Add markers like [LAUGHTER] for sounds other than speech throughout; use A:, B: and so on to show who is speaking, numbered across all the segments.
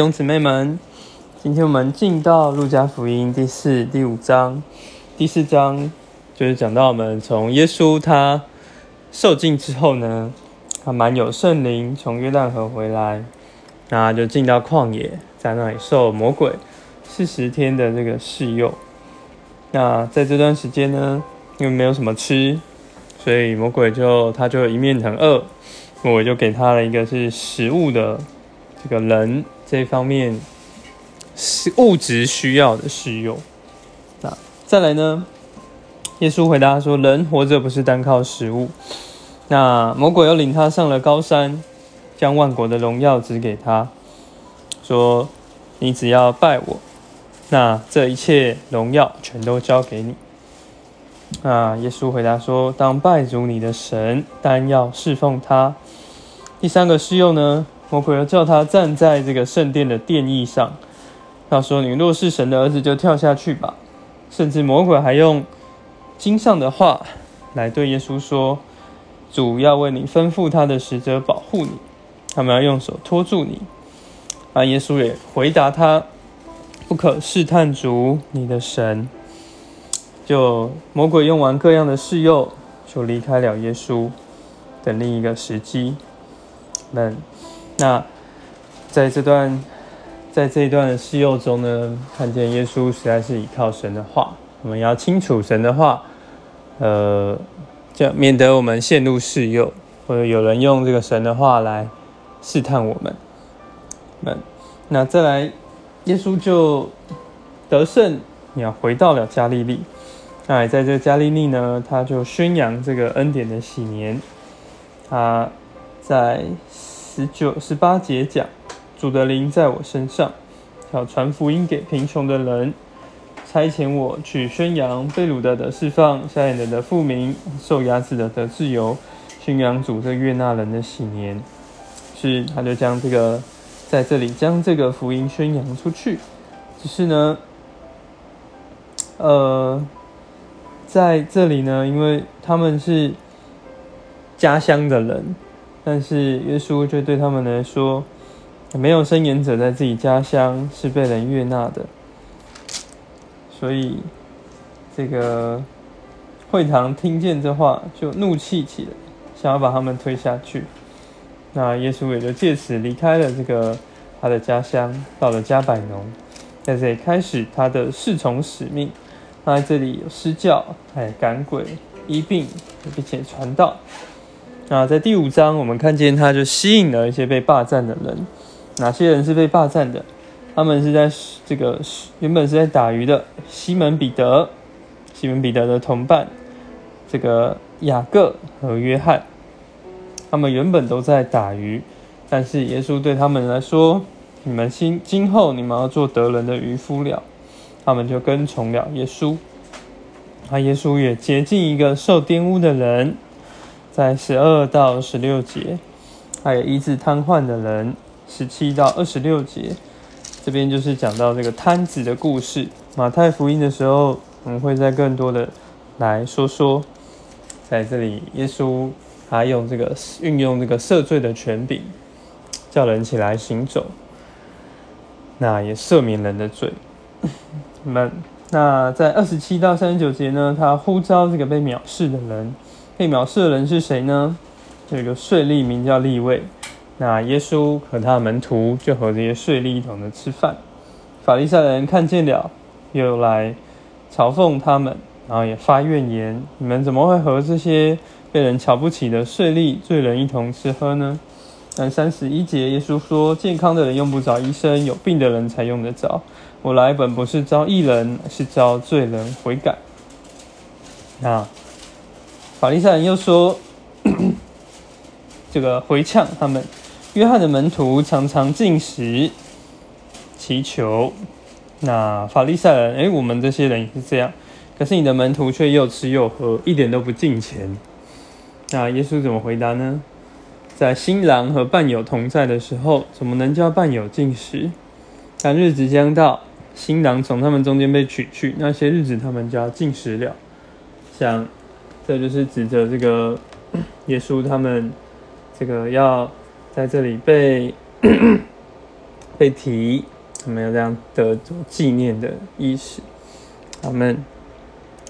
A: 兄姊妹们，今天我们进到路加福音第四、第五章。第四章就是讲到我们从耶稣他受尽之后呢，他满有圣灵，从约旦河回来，那就进到旷野，在那里受魔鬼四十天的这个试诱。那在这段时间呢，因为没有什么吃，所以魔鬼就他就一面很饿，魔鬼就给他了一个是食物的这个人这方面是物质需要的试用。那再来呢，耶稣回答说：“人活着不是单靠食物。”那魔鬼又领他上了高山，将万国的荣耀指给他，说：“你只要拜我。”那这一切荣耀全都交给你。那，耶稣回答说：“当拜主你的神，单要侍奉他。”第三个试用呢，魔鬼要叫他站在这个圣殿的殿翼上，他说：“你若是神的儿子，就跳下去吧。”甚至魔鬼还用经上的话来对耶稣说：“主要为你吩咐他的使者保护你，他们要用手托住你。”啊，耶稣也回答他。不可试探主你的神，就魔鬼用完各样的试诱，就离开了耶稣，等另一个时机。那那在这段在这一段的试诱中呢，看见耶稣实在是依靠神的话，我们要清楚神的话，呃，这样免得我们陷入试诱，或者有人用这个神的话来试探我们。那那再来。耶稣就得胜，你要回到了加利利。那在这加利利呢，他就宣扬这个恩典的喜年。他在十九、十八节讲：“主的灵在我身上，要传福音给贫穷的人，差遣我去宣扬被掳的的释放，瞎眼人的复明，受压制的得自由，宣扬主这悦纳人的喜年。”是，他就将这个。在这里将这个福音宣扬出去，只是呢，呃，在这里呢，因为他们是家乡的人，但是耶稣却对他们来说，没有伸言者在自己家乡是被人悦纳的，所以这个会堂听见这话就怒气起来，想要把他们推下去。那耶稣也就借此离开了这个他的家乡，到了加百农，在这里开始他的侍从使命。他在这里有施教，哎，赶鬼、医病，并且传道。那在第五章，我们看见他就吸引了一些被霸占的人。哪些人是被霸占的？他们是在这个原本是在打鱼的西门彼得、西门彼得的同伴，这个雅各和约翰。他们原本都在打鱼，但是耶稣对他们来说：“你们今今后你们要做得人的渔夫了。”他们就跟从了耶稣。那耶稣也接近一个受玷污的人，在十二到十六节，还有医治瘫痪的人，十七到二十六节，这边就是讲到这个瘫子的故事。马太福音的时候，我们会再更多的来说说，在这里耶稣。他用这个运用这个赦罪的权柄，叫人起来行走，那也赦免人的罪。[COUGHS] 那在二十七到三十九节呢，他呼召这个被藐视的人，被藐视的人是谁呢？有一个税吏名叫利位。那耶稣和他的门徒就和这些税吏一同的吃饭。法利赛人看见了，又来嘲讽他们，然后也发怨言：你们怎么会和这些？被人瞧不起的税吏罪人一同吃喝呢？但三十一节，耶稣说：“健康的人用不着医生，有病的人才用得着。我来本不是招义人，是招罪人悔改。”那法利赛人又说：“ [COUGHS] 这个回呛他们，约翰的门徒常常进食祈求。那法利赛人，哎，我们这些人也是这样，可是你的门徒却又吃又喝，一点都不敬钱。”那耶稣怎么回答呢？在新郎和伴友同在的时候，怎么能叫伴友进食？但日子将到，新郎从他们中间被取去，那些日子他们就要进食了。想，这就是指着这个耶稣他们这个要在这里被被提，我们有这样的做纪念的意识。阿门。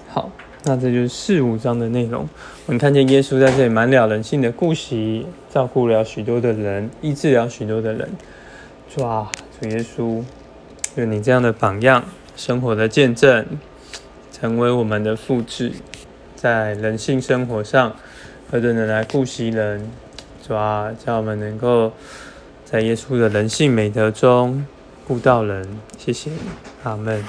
A: 好，那这就是四五章的内容。我们看见耶稣在这里满了人性的顾惜，照顾了许多的人，医治了许多的人。哇，主耶稣，愿你这样的榜样，生活的见证，成为我们的复制，在人性生活上，何等的来顾惜人。主啊，叫我们能够在耶稣的人性美德中顾到人。谢谢，阿门。